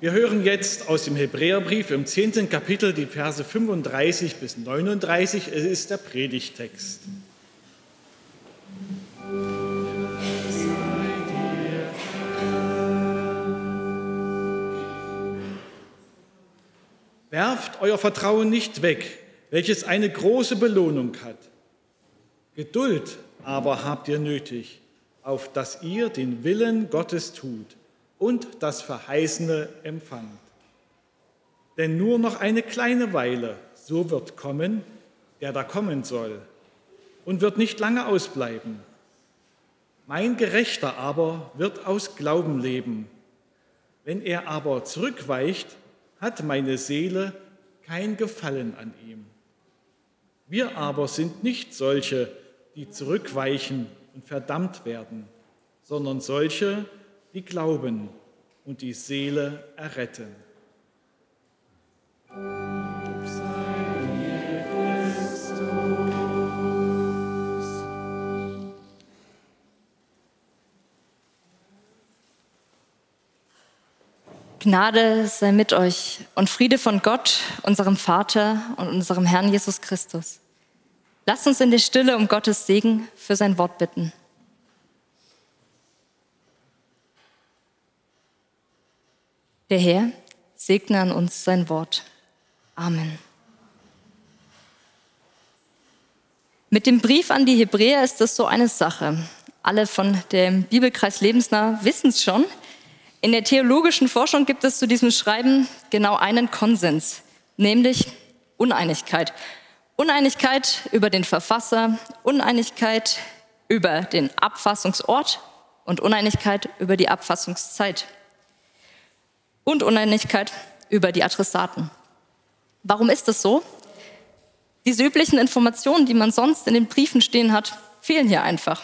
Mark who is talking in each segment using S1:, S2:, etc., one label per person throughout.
S1: Wir hören jetzt aus dem Hebräerbrief im 10. Kapitel die Verse 35 bis 39. Es ist der Predigtext. Werft euer Vertrauen nicht weg, welches eine große Belohnung hat. Geduld aber habt ihr nötig, auf dass ihr den Willen Gottes tut und das Verheißene empfangt. Denn nur noch eine kleine Weile, so wird kommen, der da kommen soll, und wird nicht lange ausbleiben. Mein Gerechter aber wird aus Glauben leben. Wenn er aber zurückweicht, hat meine Seele kein Gefallen an ihm. Wir aber sind nicht solche, die zurückweichen und verdammt werden, sondern solche, die glauben und die Seele erretten.
S2: Gnade sei mit euch und Friede von Gott, unserem Vater und unserem Herrn Jesus Christus. Lasst uns in der Stille um Gottes Segen für sein Wort bitten. Der Herr segne an uns sein Wort. Amen. Mit dem Brief an die Hebräer ist das so eine Sache. Alle von dem Bibelkreis Lebensnah wissen es schon. In der theologischen Forschung gibt es zu diesem Schreiben genau einen Konsens, nämlich Uneinigkeit. Uneinigkeit über den Verfasser, Uneinigkeit über den Abfassungsort und Uneinigkeit über die Abfassungszeit und Uneinigkeit über die Adressaten. Warum ist das so? Diese üblichen Informationen, die man sonst in den Briefen stehen hat, fehlen hier einfach.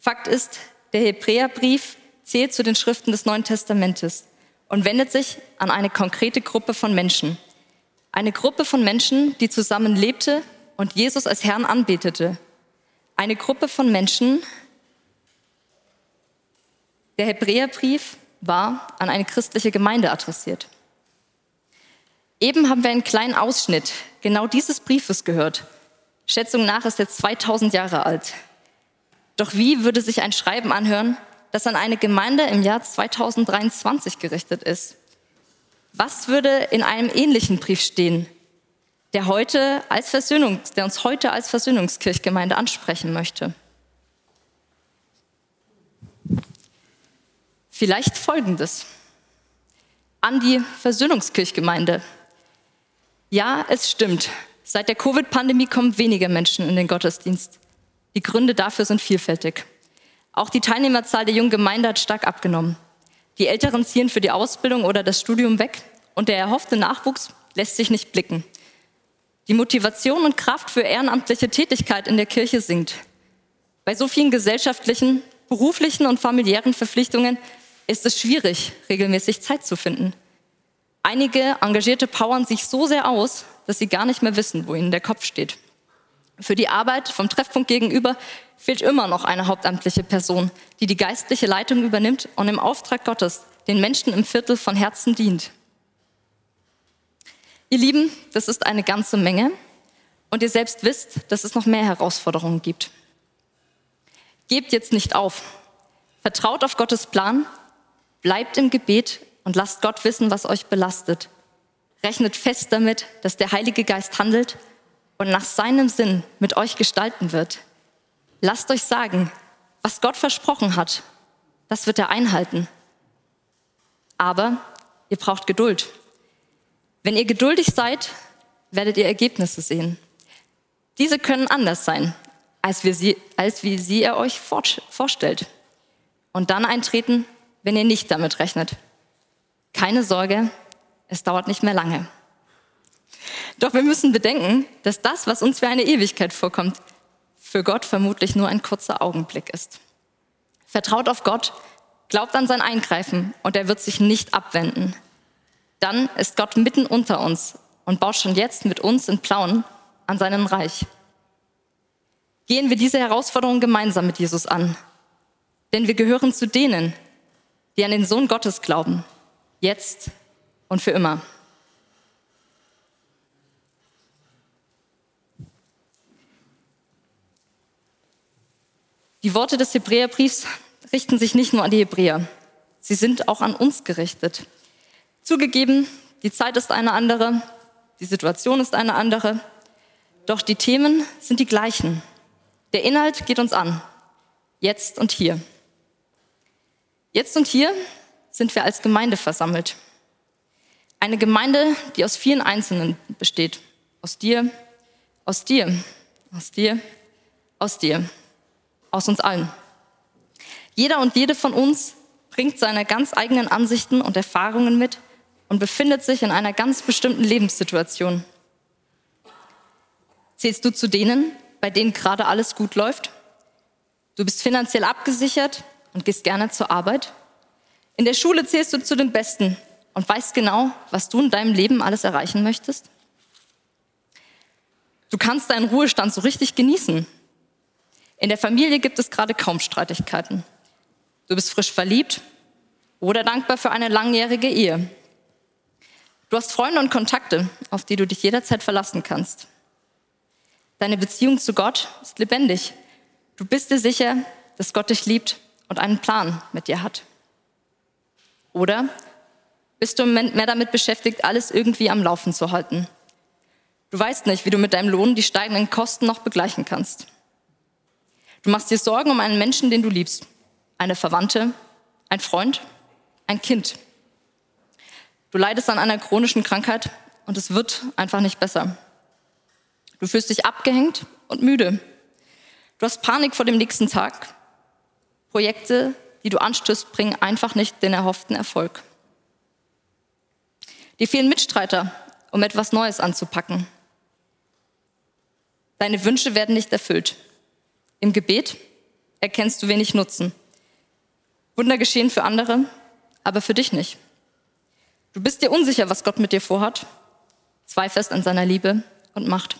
S2: Fakt ist, der Hebräerbrief zählt zu den Schriften des Neuen Testamentes und wendet sich an eine konkrete Gruppe von Menschen. Eine Gruppe von Menschen, die zusammen lebte und Jesus als Herrn anbetete. Eine Gruppe von Menschen, der Hebräerbrief war an eine christliche Gemeinde adressiert. Eben haben wir einen kleinen Ausschnitt genau dieses Briefes gehört. Schätzung nach ist er 2000 Jahre alt. Doch wie würde sich ein Schreiben anhören, das an eine Gemeinde im Jahr 2023 gerichtet ist? Was würde in einem ähnlichen Brief stehen, der, heute als Versöhnungs, der uns heute als Versöhnungskirchgemeinde ansprechen möchte? Vielleicht folgendes. An die Versöhnungskirchgemeinde. Ja, es stimmt. Seit der Covid-Pandemie kommen weniger Menschen in den Gottesdienst. Die Gründe dafür sind vielfältig. Auch die Teilnehmerzahl der jungen Gemeinde hat stark abgenommen. Die Älteren ziehen für die Ausbildung oder das Studium weg und der erhoffte Nachwuchs lässt sich nicht blicken. Die Motivation und Kraft für ehrenamtliche Tätigkeit in der Kirche sinkt. Bei so vielen gesellschaftlichen, beruflichen und familiären Verpflichtungen ist es schwierig, regelmäßig Zeit zu finden. Einige Engagierte powern sich so sehr aus, dass sie gar nicht mehr wissen, wo ihnen der Kopf steht. Für die Arbeit vom Treffpunkt gegenüber fehlt immer noch eine hauptamtliche Person, die die geistliche Leitung übernimmt und im Auftrag Gottes den Menschen im Viertel von Herzen dient. Ihr Lieben, das ist eine ganze Menge und ihr selbst wisst, dass es noch mehr Herausforderungen gibt. Gebt jetzt nicht auf. Vertraut auf Gottes Plan Bleibt im Gebet und lasst Gott wissen, was euch belastet. Rechnet fest damit, dass der Heilige Geist handelt und nach seinem Sinn mit euch gestalten wird. Lasst euch sagen, was Gott versprochen hat, das wird er einhalten. Aber ihr braucht Geduld. Wenn ihr geduldig seid, werdet ihr Ergebnisse sehen. Diese können anders sein, als, wir sie, als wie sie ihr euch vorstellt. Und dann eintreten wenn ihr nicht damit rechnet. Keine Sorge, es dauert nicht mehr lange. Doch wir müssen bedenken, dass das, was uns für eine Ewigkeit vorkommt, für Gott vermutlich nur ein kurzer Augenblick ist. Vertraut auf Gott, glaubt an sein Eingreifen und er wird sich nicht abwenden. Dann ist Gott mitten unter uns und baut schon jetzt mit uns in Plauen an seinem Reich. Gehen wir diese Herausforderung gemeinsam mit Jesus an, denn wir gehören zu denen, die an den Sohn Gottes glauben. jetzt und für immer. Die Worte des Hebräerbriefs richten sich nicht nur an die Hebräer, sie sind auch an uns gerichtet. Zugegeben, die Zeit ist eine andere, die Situation ist eine andere, doch die Themen sind die gleichen. Der Inhalt geht uns an, jetzt und hier. Jetzt und hier sind wir als Gemeinde versammelt. Eine Gemeinde, die aus vielen Einzelnen besteht. Aus dir, aus dir, aus dir, aus dir, aus uns allen. Jeder und jede von uns bringt seine ganz eigenen Ansichten und Erfahrungen mit und befindet sich in einer ganz bestimmten Lebenssituation. Zählst du zu denen, bei denen gerade alles gut läuft? Du bist finanziell abgesichert und gehst gerne zur Arbeit? In der Schule zählst du zu den Besten und weißt genau, was du in deinem Leben alles erreichen möchtest? Du kannst deinen Ruhestand so richtig genießen. In der Familie gibt es gerade kaum Streitigkeiten. Du bist frisch verliebt oder dankbar für eine langjährige Ehe. Du hast Freunde und Kontakte, auf die du dich jederzeit verlassen kannst. Deine Beziehung zu Gott ist lebendig. Du bist dir sicher, dass Gott dich liebt und einen Plan mit dir hat. Oder bist du mehr damit beschäftigt, alles irgendwie am Laufen zu halten? Du weißt nicht, wie du mit deinem Lohn die steigenden Kosten noch begleichen kannst. Du machst dir Sorgen um einen Menschen, den du liebst. Eine Verwandte, ein Freund, ein Kind. Du leidest an einer chronischen Krankheit und es wird einfach nicht besser. Du fühlst dich abgehängt und müde. Du hast Panik vor dem nächsten Tag. Projekte, die du anstößt, bringen einfach nicht den erhofften Erfolg. Dir fehlen Mitstreiter, um etwas Neues anzupacken. Deine Wünsche werden nicht erfüllt. Im Gebet erkennst du wenig Nutzen. Wunder geschehen für andere, aber für dich nicht. Du bist dir unsicher, was Gott mit dir vorhat, zweifelst an seiner Liebe und Macht.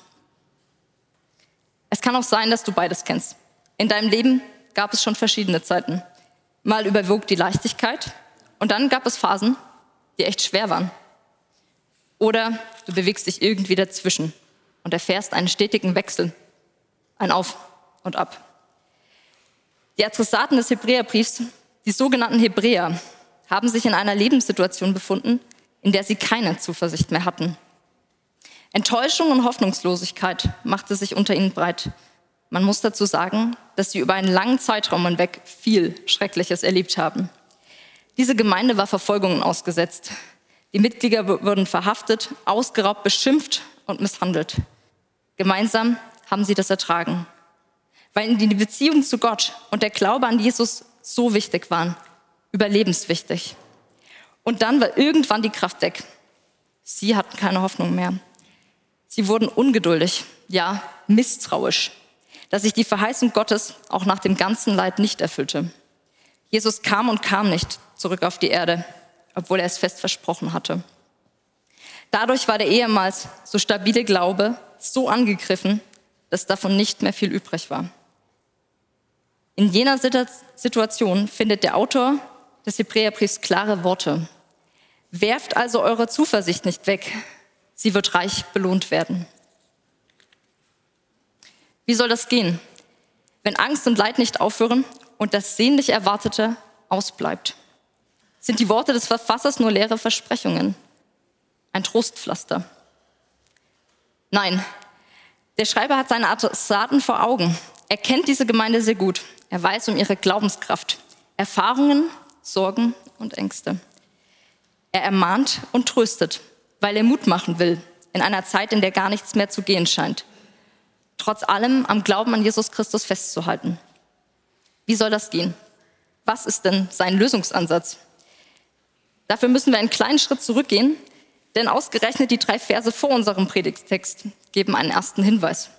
S2: Es kann auch sein, dass du beides kennst. In deinem Leben gab es schon verschiedene Zeiten. Mal überwog die Leichtigkeit und dann gab es Phasen, die echt schwer waren. Oder du bewegst dich irgendwie dazwischen und erfährst einen stetigen Wechsel, ein Auf und Ab. Die Adressaten des Hebräerbriefs, die sogenannten Hebräer, haben sich in einer Lebenssituation befunden, in der sie keine Zuversicht mehr hatten. Enttäuschung und Hoffnungslosigkeit machte sich unter ihnen breit. Man muss dazu sagen, dass sie über einen langen Zeitraum hinweg viel Schreckliches erlebt haben. Diese Gemeinde war Verfolgungen ausgesetzt. Die Mitglieder wurden verhaftet, ausgeraubt, beschimpft und misshandelt. Gemeinsam haben sie das ertragen, weil ihnen die Beziehung zu Gott und der Glaube an Jesus so wichtig waren, überlebenswichtig. Und dann war irgendwann die Kraft weg. Sie hatten keine Hoffnung mehr. Sie wurden ungeduldig, ja misstrauisch, dass sich die Verheißung Gottes auch nach dem ganzen Leid nicht erfüllte. Jesus kam und kam nicht zurück auf die Erde, obwohl er es fest versprochen hatte. Dadurch war der ehemals so stabile Glaube so angegriffen, dass davon nicht mehr viel übrig war. In jener Situation findet der Autor des Hebräerbriefs klare Worte. Werft also eure Zuversicht nicht weg, sie wird reich belohnt werden. Wie soll das gehen, wenn Angst und Leid nicht aufhören und das sehnlich Erwartete ausbleibt? Sind die Worte des Verfassers nur leere Versprechungen? Ein Trostpflaster? Nein, der Schreiber hat seine Adressaten vor Augen. Er kennt diese Gemeinde sehr gut. Er weiß um ihre Glaubenskraft, Erfahrungen, Sorgen und Ängste. Er ermahnt und tröstet, weil er Mut machen will in einer Zeit, in der gar nichts mehr zu gehen scheint. Trotz allem am Glauben an Jesus Christus festzuhalten. Wie soll das gehen? Was ist denn sein Lösungsansatz? Dafür müssen wir einen kleinen Schritt zurückgehen, denn ausgerechnet die drei Verse vor unserem Predigtext geben einen ersten Hinweis.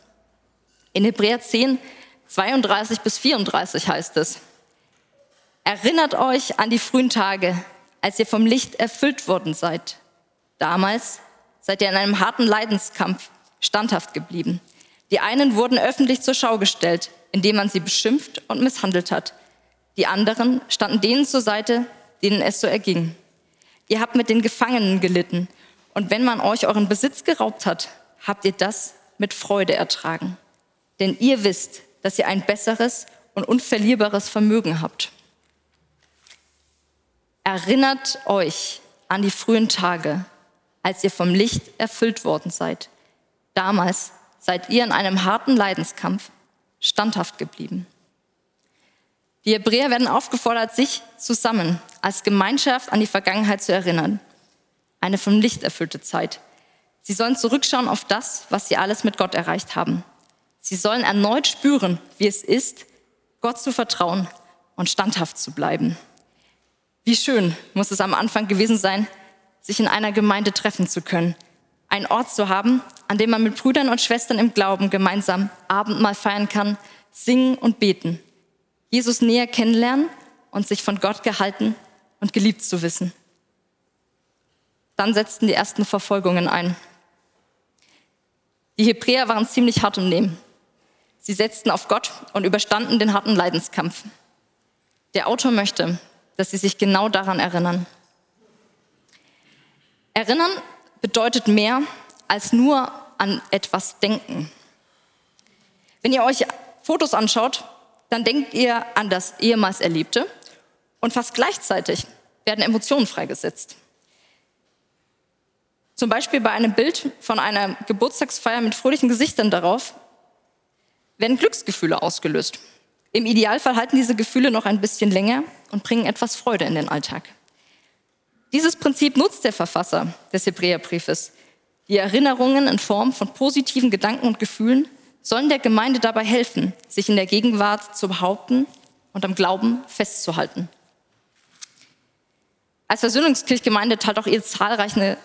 S2: In Hebräer 10, 32 bis 34 heißt es, Erinnert euch an die frühen Tage, als ihr vom Licht erfüllt worden seid. Damals seid ihr in einem harten Leidenskampf standhaft geblieben. Die einen wurden öffentlich zur Schau gestellt, indem man sie beschimpft und misshandelt hat. Die anderen standen denen zur Seite, denen es so erging. Ihr habt mit den Gefangenen gelitten. Und wenn man euch euren Besitz geraubt hat, habt ihr das mit Freude ertragen. Denn ihr wisst, dass ihr ein besseres und unverlierbares Vermögen habt. Erinnert euch an die frühen Tage, als ihr vom Licht erfüllt worden seid. Damals seid ihr in einem harten Leidenskampf standhaft geblieben. Die Hebräer werden aufgefordert, sich zusammen als Gemeinschaft an die Vergangenheit zu erinnern. Eine vom Licht erfüllte Zeit. Sie sollen zurückschauen auf das, was sie alles mit Gott erreicht haben. Sie sollen erneut spüren, wie es ist, Gott zu vertrauen und standhaft zu bleiben. Wie schön muss es am Anfang gewesen sein, sich in einer Gemeinde treffen zu können. Einen Ort zu haben, an dem man mit Brüdern und Schwestern im Glauben gemeinsam Abendmahl feiern kann, singen und beten. Jesus näher kennenlernen und sich von Gott gehalten und geliebt zu wissen. Dann setzten die ersten Verfolgungen ein. Die Hebräer waren ziemlich hart im Nehmen. Sie setzten auf Gott und überstanden den harten Leidenskampf. Der Autor möchte, dass sie sich genau daran erinnern. Erinnern bedeutet mehr als nur an etwas denken. Wenn ihr euch Fotos anschaut, dann denkt ihr an das ehemals Erlebte und fast gleichzeitig werden Emotionen freigesetzt. Zum Beispiel bei einem Bild von einer Geburtstagsfeier mit fröhlichen Gesichtern darauf werden Glücksgefühle ausgelöst. Im Idealfall halten diese Gefühle noch ein bisschen länger und bringen etwas Freude in den Alltag. Dieses Prinzip nutzt der Verfasser des Hebräerbriefes. Die Erinnerungen in Form von positiven Gedanken und Gefühlen sollen der Gemeinde dabei helfen, sich in der Gegenwart zu behaupten und am Glauben festzuhalten. Als Versöhnungskirchgemeinde teilt auch ihr zahlreiche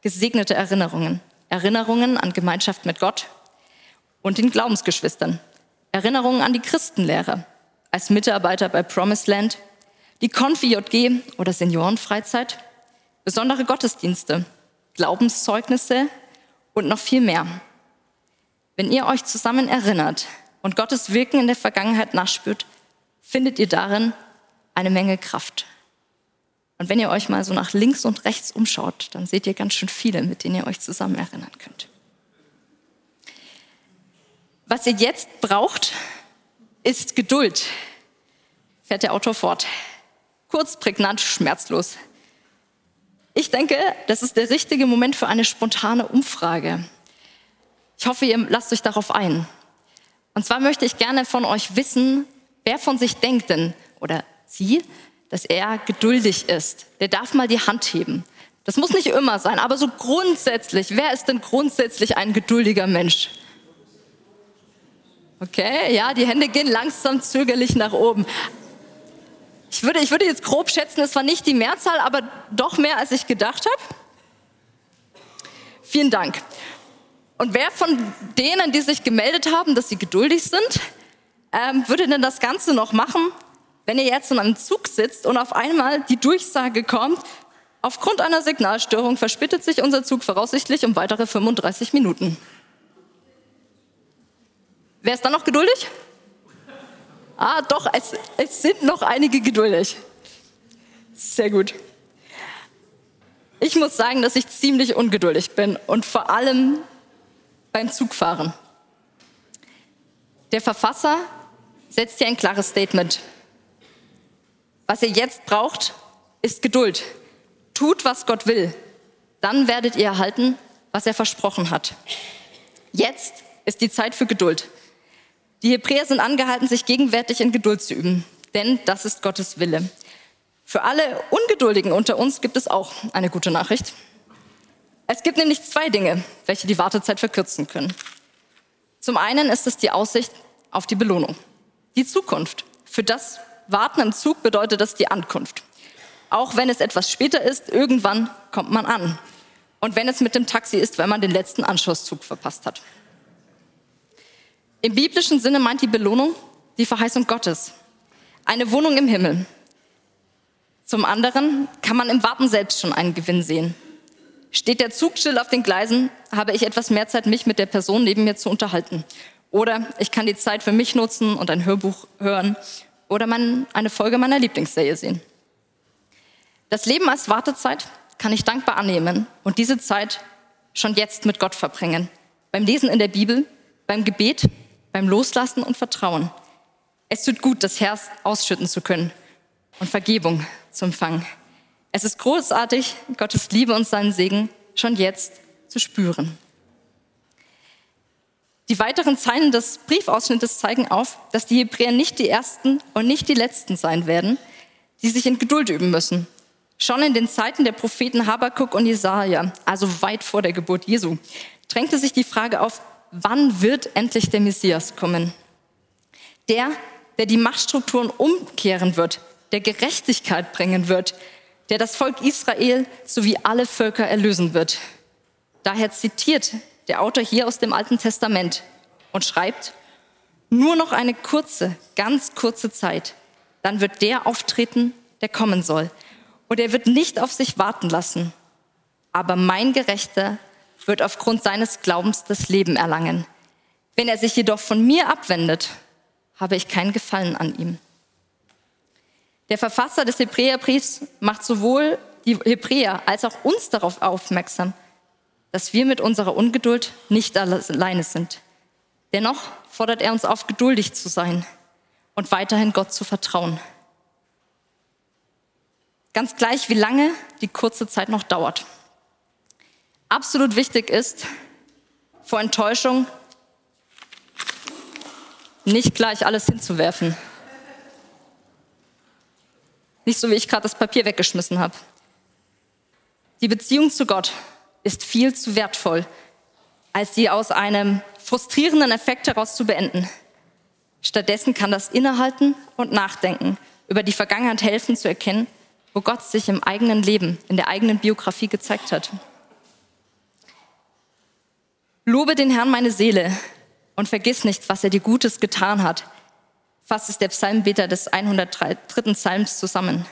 S2: gesegnete Erinnerungen. Erinnerungen an Gemeinschaft mit Gott und den Glaubensgeschwistern. Erinnerungen an die Christenlehre als Mitarbeiter bei Promised Land, die Konfi JG oder Seniorenfreizeit, besondere Gottesdienste, Glaubenszeugnisse und noch viel mehr. Wenn ihr euch zusammen erinnert und Gottes Wirken in der Vergangenheit nachspürt, findet ihr darin eine Menge Kraft. Und wenn ihr euch mal so nach links und rechts umschaut, dann seht ihr ganz schön viele, mit denen ihr euch zusammen erinnern könnt. Was ihr jetzt braucht, ist Geduld, fährt der Autor fort. Kurz, prägnant, schmerzlos. Ich denke, das ist der richtige Moment für eine spontane Umfrage. Ich hoffe, ihr lasst euch darauf ein. Und zwar möchte ich gerne von euch wissen, wer von sich denkt denn, oder sie, dass er geduldig ist. Der darf mal die Hand heben. Das muss nicht immer sein, aber so grundsätzlich, wer ist denn grundsätzlich ein geduldiger Mensch? Okay, ja, die Hände gehen langsam zögerlich nach oben. Ich würde, ich würde jetzt grob schätzen, es war nicht die Mehrzahl, aber doch mehr, als ich gedacht habe. Vielen Dank. Und wer von denen, die sich gemeldet haben, dass sie geduldig sind, ähm, würde denn das Ganze noch machen, wenn ihr jetzt in einem Zug sitzt und auf einmal die Durchsage kommt, aufgrund einer Signalstörung verspätet sich unser Zug voraussichtlich um weitere 35 Minuten. Wer ist dann noch geduldig? Ah, doch, es, es sind noch einige geduldig. Sehr gut. Ich muss sagen, dass ich ziemlich ungeduldig bin und vor allem beim Zugfahren. Der Verfasser setzt hier ein klares Statement. Was ihr jetzt braucht, ist Geduld. Tut, was Gott will. Dann werdet ihr erhalten, was er versprochen hat. Jetzt ist die Zeit für Geduld. Die Hebräer sind angehalten, sich gegenwärtig in Geduld zu üben, denn das ist Gottes Wille. Für alle Ungeduldigen unter uns gibt es auch eine gute Nachricht. Es gibt nämlich zwei Dinge, welche die Wartezeit verkürzen können. Zum einen ist es die Aussicht auf die Belohnung, die Zukunft. Für das Warten im Zug bedeutet das die Ankunft. Auch wenn es etwas später ist, irgendwann kommt man an. Und wenn es mit dem Taxi ist, wenn man den letzten Anschlusszug verpasst hat. Im biblischen Sinne meint die Belohnung die Verheißung Gottes. Eine Wohnung im Himmel. Zum anderen kann man im Warten selbst schon einen Gewinn sehen. Steht der Zug still auf den Gleisen, habe ich etwas mehr Zeit, mich mit der Person neben mir zu unterhalten. Oder ich kann die Zeit für mich nutzen und ein Hörbuch hören oder man eine Folge meiner Lieblingsserie sehen. Das Leben als Wartezeit kann ich dankbar annehmen und diese Zeit schon jetzt mit Gott verbringen. Beim Lesen in der Bibel, beim Gebet, beim Loslassen und Vertrauen. Es tut gut, das Herz ausschütten zu können und Vergebung zu empfangen. Es ist großartig, Gottes Liebe und seinen Segen schon jetzt zu spüren. Die weiteren Zeilen des Briefausschnittes zeigen auf, dass die Hebräer nicht die ersten und nicht die letzten sein werden, die sich in Geduld üben müssen. Schon in den Zeiten der Propheten Habakkuk und Jesaja, also weit vor der Geburt Jesu, drängte sich die Frage auf, wann wird endlich der Messias kommen? Der, der die Machtstrukturen umkehren wird, der Gerechtigkeit bringen wird, der das Volk Israel sowie alle Völker erlösen wird. Daher zitiert der Autor hier aus dem Alten Testament und schreibt, nur noch eine kurze, ganz kurze Zeit, dann wird der auftreten, der kommen soll. Und er wird nicht auf sich warten lassen. Aber mein Gerechter wird aufgrund seines Glaubens das Leben erlangen. Wenn er sich jedoch von mir abwendet, habe ich kein Gefallen an ihm. Der Verfasser des Hebräerbriefs macht sowohl die Hebräer als auch uns darauf aufmerksam, dass wir mit unserer Ungeduld nicht alleine sind. Dennoch fordert er uns auf, geduldig zu sein und weiterhin Gott zu vertrauen. Ganz gleich, wie lange die kurze Zeit noch dauert. Absolut wichtig ist, vor Enttäuschung nicht gleich alles hinzuwerfen. Nicht so, wie ich gerade das Papier weggeschmissen habe. Die Beziehung zu Gott ist viel zu wertvoll, als sie aus einem frustrierenden Effekt heraus zu beenden. Stattdessen kann das Innehalten und Nachdenken über die Vergangenheit helfen zu erkennen, wo Gott sich im eigenen Leben, in der eigenen Biografie gezeigt hat. Lobe den Herrn meine Seele und vergiss nicht, was er dir Gutes getan hat, fasst es der Psalmbeter des 103. Psalms zusammen.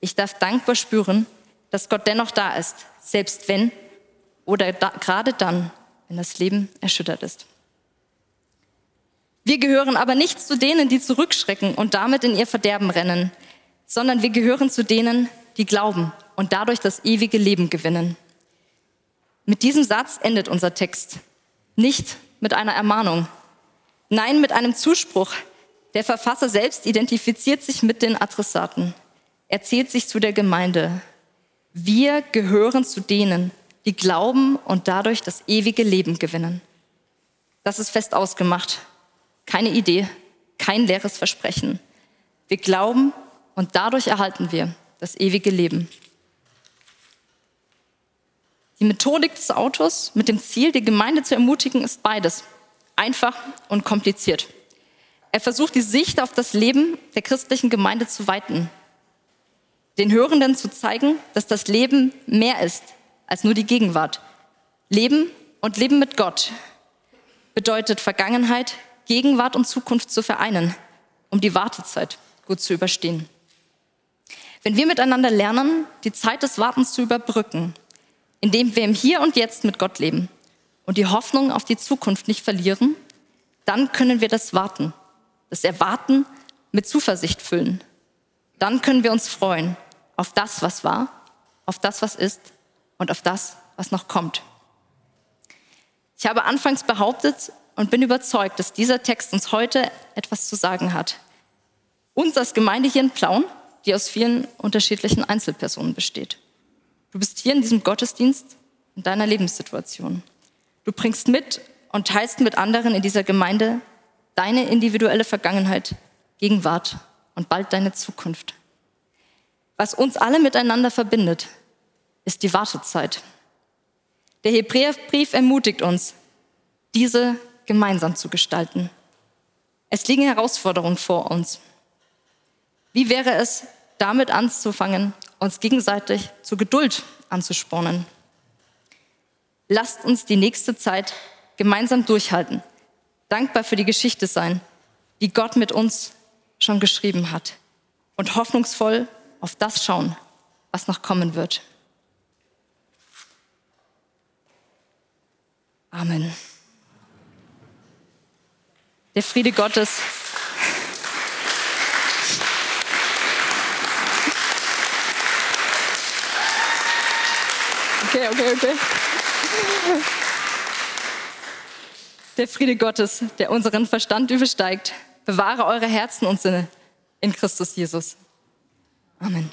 S2: Ich darf dankbar spüren, dass Gott dennoch da ist, selbst wenn oder da, gerade dann, wenn das Leben erschüttert ist. Wir gehören aber nicht zu denen, die zurückschrecken und damit in ihr Verderben rennen, sondern wir gehören zu denen, die glauben und dadurch das ewige Leben gewinnen. Mit diesem Satz endet unser Text. Nicht mit einer Ermahnung. Nein, mit einem Zuspruch. Der Verfasser selbst identifiziert sich mit den Adressaten. Er zählt sich zu der Gemeinde. Wir gehören zu denen, die glauben und dadurch das ewige Leben gewinnen. Das ist fest ausgemacht. Keine Idee, kein leeres Versprechen. Wir glauben und dadurch erhalten wir das ewige Leben. Die Methodik des Autors mit dem Ziel, die Gemeinde zu ermutigen, ist beides. Einfach und kompliziert. Er versucht, die Sicht auf das Leben der christlichen Gemeinde zu weiten den Hörenden zu zeigen, dass das Leben mehr ist als nur die Gegenwart. Leben und Leben mit Gott bedeutet Vergangenheit, Gegenwart und Zukunft zu vereinen, um die Wartezeit gut zu überstehen. Wenn wir miteinander lernen, die Zeit des Wartens zu überbrücken, indem wir im Hier und Jetzt mit Gott leben und die Hoffnung auf die Zukunft nicht verlieren, dann können wir das Warten, das Erwarten mit Zuversicht füllen. Dann können wir uns freuen auf das, was war, auf das, was ist und auf das, was noch kommt. Ich habe anfangs behauptet und bin überzeugt, dass dieser Text uns heute etwas zu sagen hat. Uns als Gemeinde hier in Plauen, die aus vielen unterschiedlichen Einzelpersonen besteht. Du bist hier in diesem Gottesdienst in deiner Lebenssituation. Du bringst mit und teilst mit anderen in dieser Gemeinde deine individuelle Vergangenheit, Gegenwart und bald deine Zukunft. Was uns alle miteinander verbindet, ist die Wartezeit. Der Hebräerbrief ermutigt uns, diese gemeinsam zu gestalten. Es liegen Herausforderungen vor uns. Wie wäre es, damit anzufangen, uns gegenseitig zur Geduld anzuspornen? Lasst uns die nächste Zeit gemeinsam durchhalten, dankbar für die Geschichte sein, die Gott mit uns schon geschrieben hat und hoffnungsvoll auf das schauen, was noch kommen wird. Amen. Der Friede Gottes. Okay, okay, okay. Der Friede Gottes, der unseren Verstand übersteigt, bewahre eure Herzen und Sinne in Christus Jesus. Amen.